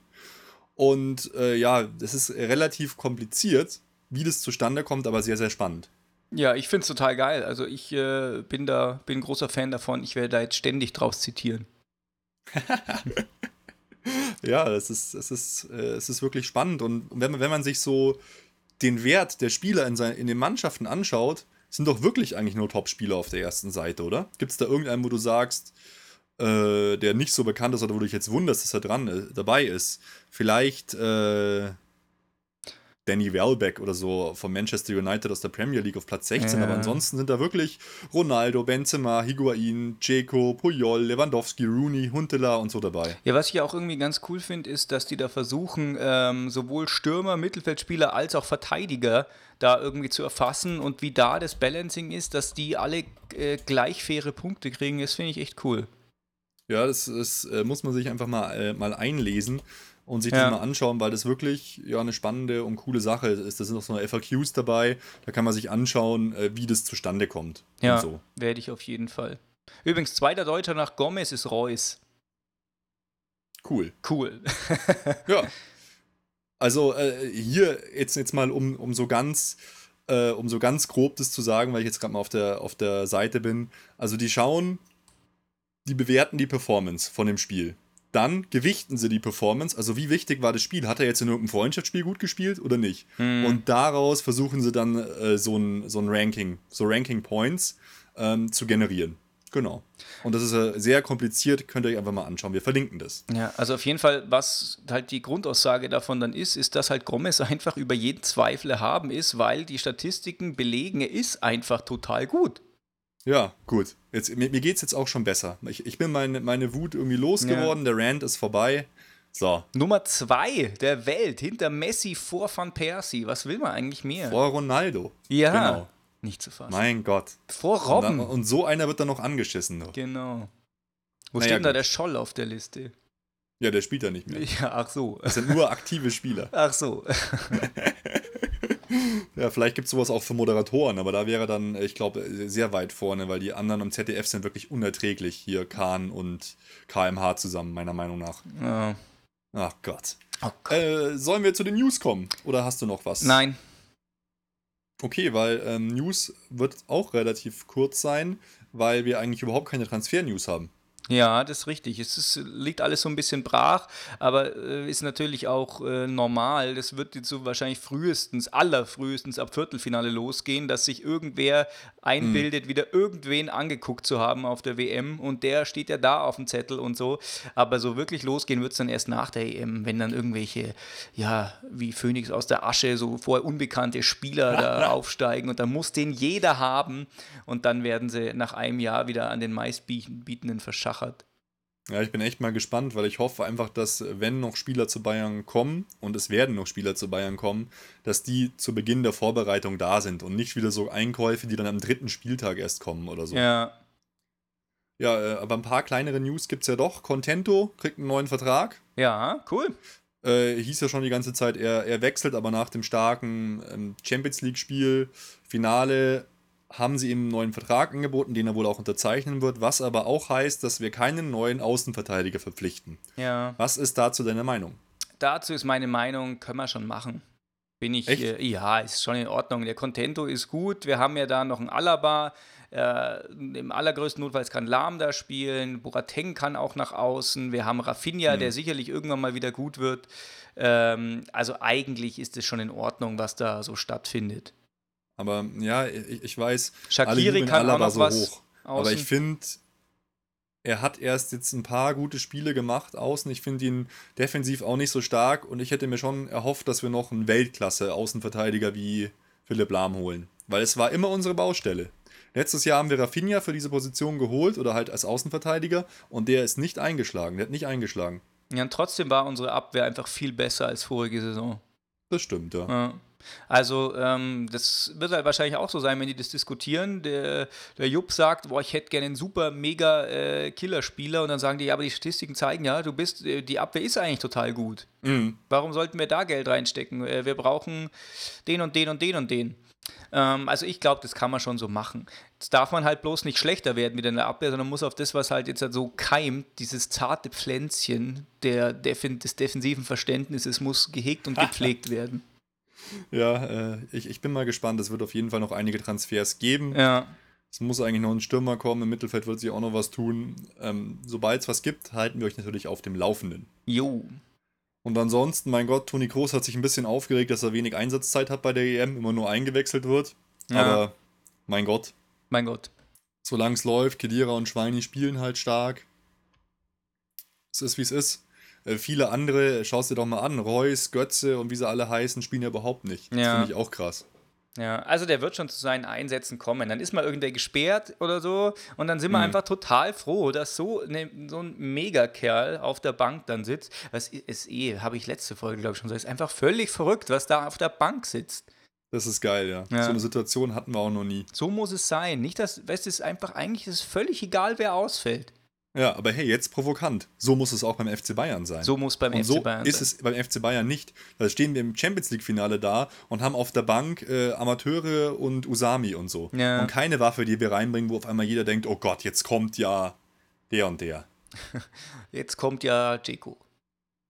Und äh, ja, das ist relativ kompliziert, wie das zustande kommt, aber sehr, sehr spannend. Ja, ich finde es total geil. Also ich äh, bin da, bin ein großer Fan davon. Ich werde da jetzt ständig draus zitieren. Ja, es ist, es ist, äh, es ist wirklich spannend. Und wenn man, wenn man sich so den Wert der Spieler in, sein, in den Mannschaften anschaut, sind doch wirklich eigentlich nur Top-Spieler auf der ersten Seite, oder? Gibt es da irgendeinen, wo du sagst, äh, der nicht so bekannt ist oder wo du dich jetzt wunderst, dass er dran äh, dabei ist? Vielleicht, äh, Danny Welbeck oder so von Manchester United aus der Premier League auf Platz 16. Ja. Aber ansonsten sind da wirklich Ronaldo, Benzema, Higuain, Dzeko, Puyol, Lewandowski, Rooney, Huntela und so dabei. Ja, was ich auch irgendwie ganz cool finde, ist, dass die da versuchen, ähm, sowohl Stürmer, Mittelfeldspieler als auch Verteidiger da irgendwie zu erfassen und wie da das Balancing ist, dass die alle äh, gleich faire Punkte kriegen, das finde ich echt cool. Ja, das, das äh, muss man sich einfach mal, äh, mal einlesen und sich Ja. das mal anschauen, weil das wirklich ja eine spannende und coole Sache ist. Da sind auch so FAQs dabei, da kann man sich anschauen, äh, wie das zustande kommt. Ja, so. werde ich auf jeden Fall. Übrigens, zweiter Deutscher nach Gomez ist Reus. Cool. Cool. Ja. Also äh, hier jetzt, jetzt mal, um, um so ganz, äh, um so ganz grob das zu sagen, weil ich jetzt gerade mal auf der, auf der Seite bin. Also die schauen, die bewerten die Performance von dem Spiel. Dann gewichten sie die Performance, also wie wichtig war das Spiel? Hat er jetzt in irgendeinem Freundschaftsspiel gut gespielt oder nicht? Und daraus versuchen sie dann äh, so ein, so ein Ranking, so Ranking Points ähm, zu generieren. Genau. Und das ist äh, sehr kompliziert, könnt ihr euch einfach mal anschauen. Wir verlinken das. Ja, also auf jeden Fall, was halt die Grundaussage davon dann ist, ist, dass halt Gomez einfach über jeden Zweifel erhaben ist, weil die Statistiken belegen, er ist einfach total gut. Ja, gut. Jetzt, mir mir geht es jetzt auch schon besser. Ich, ich bin meine, meine Wut irgendwie losgeworden, der Rant ist vorbei. So, Nummer zwei der Welt, hinter Messi vor Van Persie. Was will man eigentlich mehr? vor Ronaldo. ja, Genau. nicht zu fassen. Mein Gott. vor Und, Robben. und so einer wird dann noch angeschissen. Noch. Genau. Wo Naja, steht denn da gut. der Scholl auf der Liste? Ja, der spielt ja nicht mehr. Ja, ach so. Das sind nur aktive Spieler. Ach so. Ja, vielleicht gibt es sowas auch für Moderatoren, aber da wäre dann, ich glaube, sehr weit vorne, weil die anderen am ZDF sind wirklich unerträglich. Hier Kahn und KMH zusammen, meiner Meinung nach. Ja. Ach Gott. Oh Gott. Äh, sollen wir zu den News kommen? Oder hast du noch was? Nein. Okay, weil ähm, News wird auch relativ kurz sein, weil wir eigentlich überhaupt keine Transfer-News haben. Ja, das ist richtig. Es ist, liegt alles so ein bisschen brach, aber äh, ist natürlich auch äh, normal. Das wird jetzt so wahrscheinlich frühestens, allerfrühestens ab Viertelfinale losgehen, dass sich irgendwer einbildet, wieder irgendwen angeguckt zu haben auf der WM und der steht ja da auf dem Zettel und so. Aber so wirklich losgehen wird es dann erst nach der EM, wenn dann irgendwelche, ja, wie Phoenix aus der Asche, so vorher unbekannte Spieler da aufsteigen und dann muss den jeder haben und dann werden sie nach einem Jahr wieder an den meistbietenden verschachert. Ja, ich bin echt mal gespannt, weil ich hoffe einfach, dass wenn noch Spieler zu Bayern kommen, und es werden noch Spieler zu Bayern kommen, dass die zu Beginn der Vorbereitung da sind und nicht wieder so Einkäufe, die dann am dritten Spieltag erst kommen oder so. Ja, Ja, äh, aber ein paar kleinere News gibt es ja doch. Contento kriegt einen neuen Vertrag. ja, cool. Äh, hieß ja schon die ganze Zeit, er, er wechselt, aber nach dem starken ähm, Champions League-Spiel, Finale, haben sie ihm einen neuen Vertrag angeboten, den er wohl auch unterzeichnen wird, was aber auch heißt, dass wir keinen neuen Außenverteidiger verpflichten. Ja. Was ist dazu deine Meinung? Dazu ist meine Meinung, können wir schon machen. Bin ich, äh, ja, ist schon in Ordnung. Der Contento ist gut. Wir haben ja da noch einen Alaba. Äh, Im allergrößten Notfall kann Lahm da spielen. Boateng kann auch nach außen. Wir haben Rafinha, der sicherlich irgendwann mal wieder gut wird. Ähm, also eigentlich ist es schon in Ordnung, was da so stattfindet. Aber ja, ich, ich weiß, Shaqiri alle jubeln kann auch Alaba noch so was hoch. Aber außen. ich finde, er hat erst jetzt ein paar gute Spiele gemacht außen. Ich finde ihn defensiv auch nicht so stark und ich hätte mir schon erhofft, dass wir noch einen Weltklasse-Außenverteidiger wie Philipp Lahm holen. Weil es war immer unsere Baustelle. Letztes Jahr haben wir Rafinha für diese Position geholt oder halt als Außenverteidiger und der ist nicht eingeschlagen. Der hat nicht eingeschlagen. Ja, und trotzdem war unsere Abwehr einfach viel besser als vorige Saison. Das stimmt, ja. Ja. Also, ähm, das wird halt wahrscheinlich auch so sein, wenn die das diskutieren. Der, der Jupp sagt, boah, ich hätte gerne einen super, mega äh, Killerspieler und dann sagen die, ja, aber die Statistiken zeigen ja, du bist, äh, die Abwehr ist eigentlich total gut. Mhm. Warum sollten wir da Geld reinstecken? Äh, wir brauchen den und den und den und den. Ähm, also ich glaube, das kann man schon so machen. Jetzt darf man halt bloß nicht schlechter werden wieder in der Abwehr, sondern muss auf das, was halt jetzt halt so keimt, dieses zarte Pflänzchen der Defin des defensiven Verständnisses, muss gehegt und gepflegt werden. Ja, äh, ich, ich bin mal gespannt. Es wird auf jeden Fall noch einige Transfers geben. Ja. Es muss eigentlich noch ein Stürmer kommen. Im Mittelfeld wird sich auch noch was tun. Ähm, Sobald es was gibt, halten wir euch natürlich auf dem Laufenden. Jo. Und ansonsten, mein Gott, Toni Kroos hat sich ein bisschen aufgeregt, dass er wenig Einsatzzeit hat bei der EM, immer nur eingewechselt wird. Ja. Aber mein Gott, Mein Gott. solange es läuft, Kedira und Schweini spielen halt stark. Es ist, wie es ist. Äh, viele andere, schaust dir doch mal an, Reus, Götze und wie sie alle heißen, spielen ja überhaupt nicht. Das Ja. finde ich auch krass. Ja, also der wird schon zu seinen Einsätzen kommen. Dann ist mal irgendwer gesperrt oder so und dann sind Mhm. wir einfach total froh, dass so, ne, so ein Megakerl auf der Bank dann sitzt. Was ist eh, habe ich letzte Folge, glaube ich, schon gesagt, ist einfach völlig verrückt, was da auf der Bank sitzt. Das ist geil, ja. Ja. So eine Situation hatten wir auch noch nie. So muss es sein. Nicht, dass, weißt du, es ist einfach, eigentlich ist es völlig egal, wer ausfällt. Ja, aber hey, jetzt provokant. So muss es auch beim FC Bayern sein. So muss beim und FC so Bayern ist sein. es beim FC Bayern nicht. Da stehen wir im Champions League-Finale da und haben auf der Bank äh, Amateure und Usami und so. Ja. Und keine Waffe, die wir reinbringen, wo auf einmal jeder denkt, oh Gott, jetzt kommt ja der und der. Jetzt kommt ja Jeko.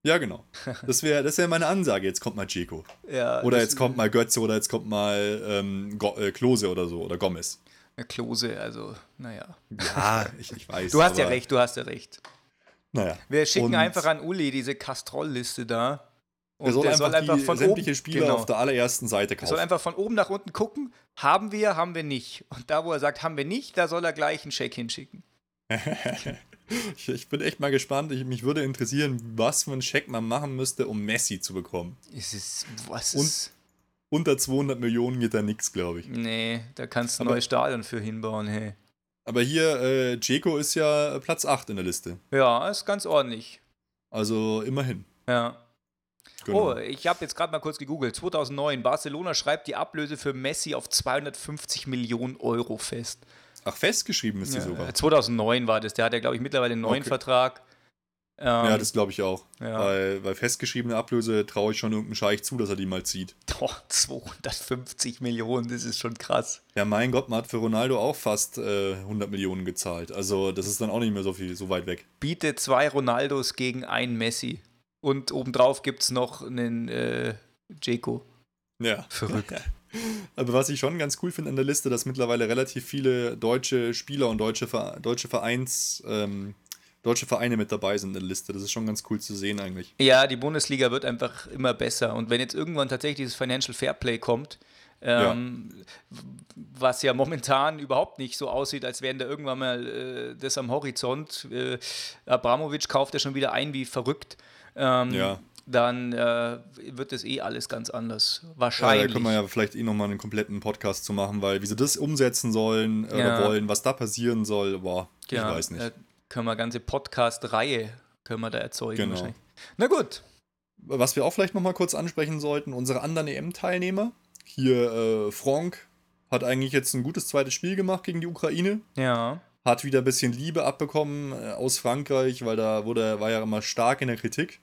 Ja, genau. Das wäre das wär meine Ansage. Jetzt kommt mal Chico. Ja, Oder jetzt kommt mal Götze oder jetzt kommt mal ähm, äh, Klose oder so oder Gomez. Klose, also, naja. Ja, ich, ich weiß. Du hast ja recht, du hast ja recht. Naja. Wir schicken Und einfach an Uli diese Kastroll-Liste da. Er soll, der einfach die sämtliche Spieler genau. auf der allerersten Seite Er soll kaufen. einfach von oben nach unten gucken, haben wir, haben wir nicht. Und da, wo er sagt, haben wir nicht, da soll er gleich einen Scheck hinschicken. Ich, ich bin echt mal gespannt. Ich, mich würde interessieren, was für einen Scheck man machen müsste, um Messi zu bekommen. Es ist, was Und- ist, Unter 200 Millionen geht da nichts, glaube ich. nee, da kannst du ein neues Stadion für hinbauen, hey. Aber hier, äh, Jeko ist ja Platz 8 in der Liste. Ja, ist ganz ordentlich. Also immerhin. Ja. Genau. Oh, ich habe jetzt gerade mal kurz gegoogelt. 2009, Barcelona schreibt die Ablöse für Messi auf 250 Millionen Euro fest. Ach, festgeschrieben ist die Ja, sogar. äh, 2009 war das. Der hat ja, glaube ich, mittlerweile einen neuen Okay. Vertrag. Ähm, ja, das glaube ich auch. ja. Weil, weil festgeschriebene Ablöse traue ich schon irgendeinem Scheich zu, dass er die mal zieht. Doch, 250 Millionen, das ist schon krass. Ja, mein Gott, man hat für Ronaldo auch fast äh, 100 Millionen gezahlt. Also das ist dann auch nicht mehr so viel, so weit weg. Biete zwei Ronaldos gegen einen Messi. Und obendrauf gibt es noch einen äh, Jeko. Ja. Verrückt. Aber was ich schon ganz cool finde an der Liste, dass mittlerweile relativ viele deutsche Spieler und deutsche, deutsche Vereins, ähm, deutsche Vereine mit dabei sind in der Liste. Das ist schon ganz cool zu sehen eigentlich. Ja, die Bundesliga wird einfach immer besser. Und wenn jetzt irgendwann tatsächlich dieses Financial Fairplay kommt, ähm, w- was ja momentan überhaupt nicht so aussieht, als wären da irgendwann mal äh, das am Horizont. Äh, Abramovic kauft ja schon wieder ein wie verrückt. Ähm, Ja. Dann äh, wird das eh alles ganz anders. Ja, da Wahrscheinlich. können wir ja vielleicht eh nochmal einen kompletten Podcast zu machen, weil wie sie das umsetzen sollen äh, Ja. oder wollen, was da passieren soll, boah, ich Ja, weiß nicht. Können wir eine ganze Podcast-Reihe können wir da erzeugen. Genau. wahrscheinlich. Na gut. Was wir auch vielleicht nochmal kurz ansprechen sollten, unsere anderen EM-Teilnehmer. Hier äh, Franck hat eigentlich jetzt ein gutes zweites Spiel gemacht gegen die Ukraine. Ja. Hat wieder ein bisschen Liebe abbekommen äh, aus Frankreich, weil da wurde, war ja immer stark in der Kritik.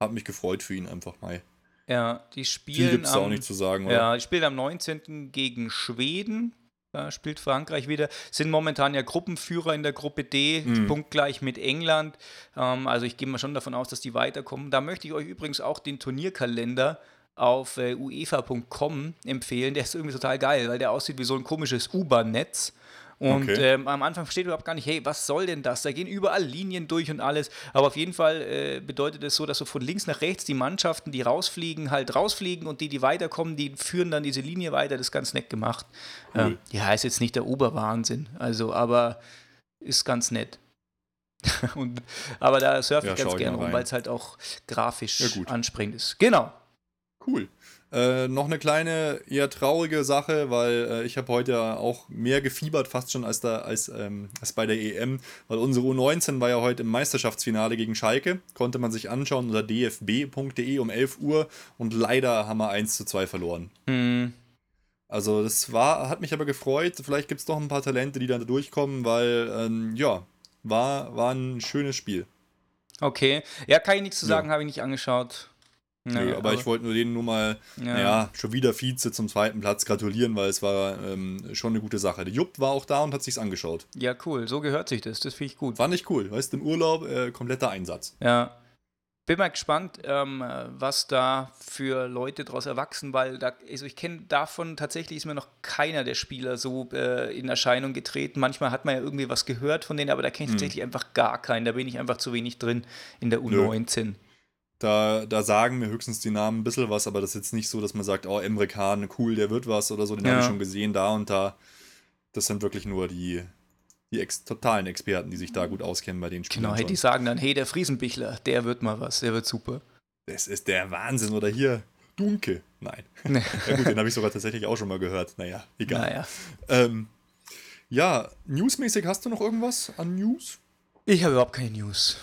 Hat mich gefreut für ihn einfach mal. Ja, die Viel spielen gibt es da auch am, nicht zu sagen, oder? ja, die spielen am 19. gegen Schweden. Da spielt Frankreich wieder. Sind momentan ja Gruppenführer in der Gruppe D, Mhm. punktgleich mit England. Ähm, also ich gehe mal schon davon aus, dass die weiterkommen. Da möchte ich euch übrigens auch den Turnierkalender auf äh, uefa.com empfehlen. Der ist irgendwie total geil, weil der aussieht wie so ein komisches U-Bahn-Netz. Und Okay. ähm, am Anfang versteht überhaupt gar nicht, hey, was soll denn das? Da gehen überall Linien durch und alles. Aber auf jeden Fall äh, bedeutet es so, dass so von links nach rechts die Mannschaften, die rausfliegen, halt rausfliegen und die, die weiterkommen, die führen dann diese Linie weiter. Das ist ganz nett gemacht. Cool. Ähm, ja, ist jetzt nicht der Oberwahnsinn, also, aber ist ganz nett. und, aber da surfe Ja, ich ganz schau ich gerne rum, weil es halt auch grafisch Ja, gut. ansprechend ist. Genau. Cool. Äh, noch eine kleine, eher traurige Sache, weil äh, ich habe heute auch mehr gefiebert, fast schon als, da, als, ähm, als bei der EM, weil unsere U19 war ja heute im Meisterschaftsfinale gegen Schalke, konnte man sich anschauen unter dfb.de um 11 Uhr und leider haben wir 1 zu 2 verloren. Hm, Also das war, hat mich aber gefreut, vielleicht gibt es doch ein paar Talente, die da durchkommen, weil, ähm, ja, war, war ein schönes Spiel. okay. Ja, kann ich nichts zu Ja. sagen, habe ich nicht angeschaut. Ja, Nö, aber, ich wollte nur denen nur mal, Ja. naja, schon wieder Vize zum zweiten Platz gratulieren, weil es war ähm, schon eine gute Sache. Der Jupp war auch da und hat sich's angeschaut. Ja, cool. So gehört sich das. Das finde ich gut. Fand ich cool. Weißt du, im Urlaub äh, kompletter Einsatz. Ja. Bin mal gespannt, ähm, was da für Leute daraus erwachsen, weil da, also ich kenne davon tatsächlich ist mir noch keiner der Spieler so äh, in Erscheinung getreten. Manchmal hat man ja irgendwie was gehört von denen, aber da kenne ich tatsächlich einfach gar keinen. Da bin ich einfach zu wenig drin in der U19. Da, da sagen mir höchstens die Namen ein bisschen was, aber das ist jetzt nicht so, dass man sagt, oh, Emre Can, cool, der wird was oder so, den Ja. habe ich schon gesehen, da und da. Das sind wirklich nur die, die ex totalen Experten, die sich da gut auskennen bei den Spielen. Genau, hey, die sagen dann, hey, der Friesenbichler, der wird mal was, der wird super. Das ist der Wahnsinn. Oder hier, Dunke. Nein. ja gut, den habe ich sogar tatsächlich auch schon mal gehört. Naja, egal. Naja. Ähm, ja, newsmäßig hast du noch irgendwas an News? Ich habe überhaupt keine News.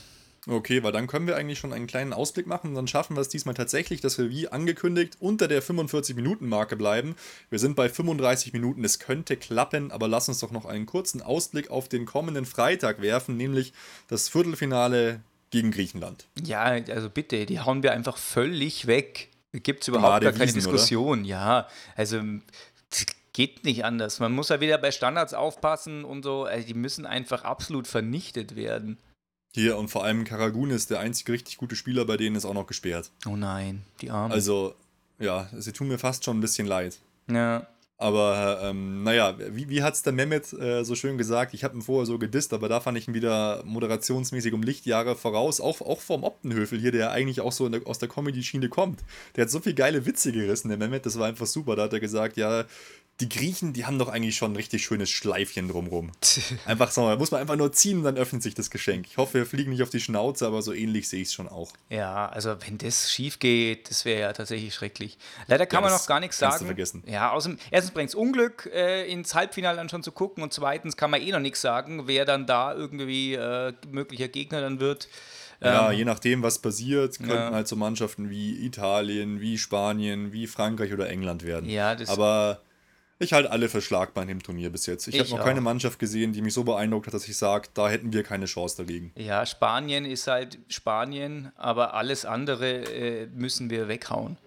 Okay, weil dann können wir eigentlich schon einen kleinen Ausblick machen. Dann schaffen wir es diesmal tatsächlich, dass wir wie angekündigt unter der 45-Minuten-Marke bleiben. Wir sind bei 35 Minuten. Es könnte klappen, aber lass uns doch noch einen kurzen Ausblick auf den kommenden Freitag werfen, nämlich das Viertelfinale gegen Griechenland. Ja, also bitte, die hauen wir einfach völlig weg. Gibt es überhaupt gar keine Diskussion. Oder? Ja, also geht nicht anders. Man muss ja wieder bei Standards aufpassen und so. Also die müssen einfach absolut vernichtet werden. Hier und vor allem Karagun ist der einzige richtig gute Spieler, bei denen ist auch noch gesperrt. Oh nein, die Arme. Also, ja, sie tun mir fast schon ein bisschen leid. Ja. Aber ähm, naja, wie, wie hat es der Mehmet äh, so schön gesagt? Ich habe ihn vorher so gedisst, aber da fand ich ihn wieder moderationsmäßig um Lichtjahre voraus. Auch, auch vom Optenhöfel hier, der eigentlich auch so der, aus der Comedy-Schiene kommt. Der hat so viele geile Witze gerissen, der Mehmet, das war einfach super. Da hat er gesagt, ja, die Griechen, die haben doch eigentlich schon ein richtig schönes Schleifchen drumrum. Einfach so, da muss man einfach nur ziehen, dann öffnet sich das Geschenk. Ich hoffe, wir fliegen nicht auf die Schnauze, aber so ähnlich sehe ich es schon auch. Ja, also wenn das schief geht, das wäre ja tatsächlich schrecklich. Leider kann ja, man noch gar nichts sagen. Du vergessen. Ja, außerdem, erstens bringt es Unglück, äh, ins Halbfinale dann schon zu gucken und zweitens kann man eh noch nichts sagen, wer dann da irgendwie äh, möglicher Gegner dann wird. Ja, ähm, je nachdem, was passiert, könnten ja. halt so Mannschaften wie Italien, wie Spanien, wie Frankreich oder England werden. Ja, das aber ich halte alle für schlagbar in dem Turnier bis jetzt. Ich, ich habe noch auch. keine Mannschaft gesehen, die mich so beeindruckt hat, dass ich sage, da hätten wir keine Chance dagegen. Ja, Spanien ist halt Spanien, aber alles andere äh, müssen wir weghauen.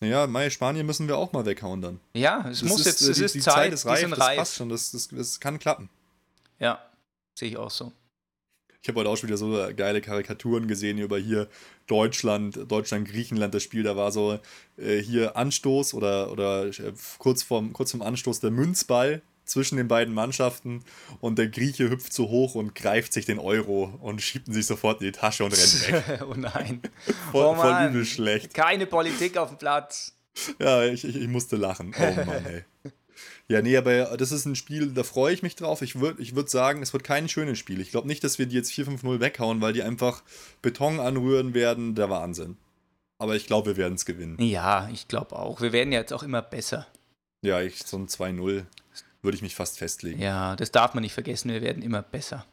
Naja, Mai, Spanien müssen wir auch mal weghauen dann. Ja, es das muss ist, jetzt, es die, ist die Zeit, Zeit ist reif, das reif. passt schon, das, das, das kann klappen. Ja, sehe ich auch so. Ich habe heute auch schon wieder so geile Karikaturen gesehen über hier Deutschland, Deutschland, Griechenland, das Spiel. Da war so äh, hier Anstoß oder, oder äh, kurz, vorm, kurz vorm Anstoß der Münzball zwischen den beiden Mannschaften und der Grieche hüpft so hoch und greift sich den Euro und schiebt ihn sich sofort in die Tasche und rennt weg. oh nein. voll, oh voll übel schlecht. Keine Politik auf dem Platz. Ja, ich, ich, ich musste lachen. Oh Mann, ey. Ja, nee, aber das ist ein Spiel, da freue ich mich drauf. Ich würde ich würd sagen, es wird kein schönes Spiel. Ich glaube nicht, dass wir die jetzt 4-5-0 weghauen, weil die einfach Beton anrühren werden. Der Wahnsinn. Aber ich glaube, wir werden es gewinnen. Ja, ich glaube auch. Wir werden ja jetzt auch immer besser. Ja, ich, so ein 2-0 würde ich mich fast festlegen. Ja, das darf man nicht vergessen. Wir werden immer besser.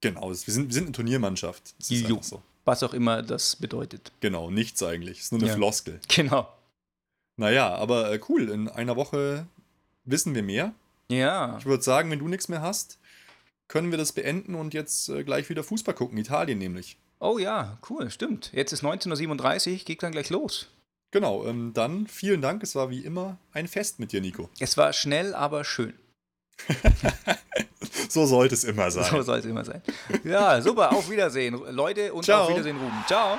Genau, wir sind, wir sind eine Turniermannschaft. Das ist jo, so. Was auch immer das bedeutet. Genau, nichts eigentlich. Es ist nur eine ja. Floskel. Genau. Naja, aber äh, cool. In einer Woche wissen wir mehr. Ja. Ich würde sagen, wenn du nichts mehr hast, können wir das beenden und jetzt äh, gleich wieder Fußball gucken. Italien nämlich. Oh ja, cool, stimmt. Jetzt ist 19.37 Uhr, geht dann gleich los. Genau, ähm, dann vielen Dank. Es war wie immer ein Fest mit dir, Nico. Es war schnell, aber schön. so sollte es immer sein. So sollte es immer sein. Ja, super. Auf Wiedersehen, Leute, und Ciao. auf Wiedersehen, Ruben. Ciao.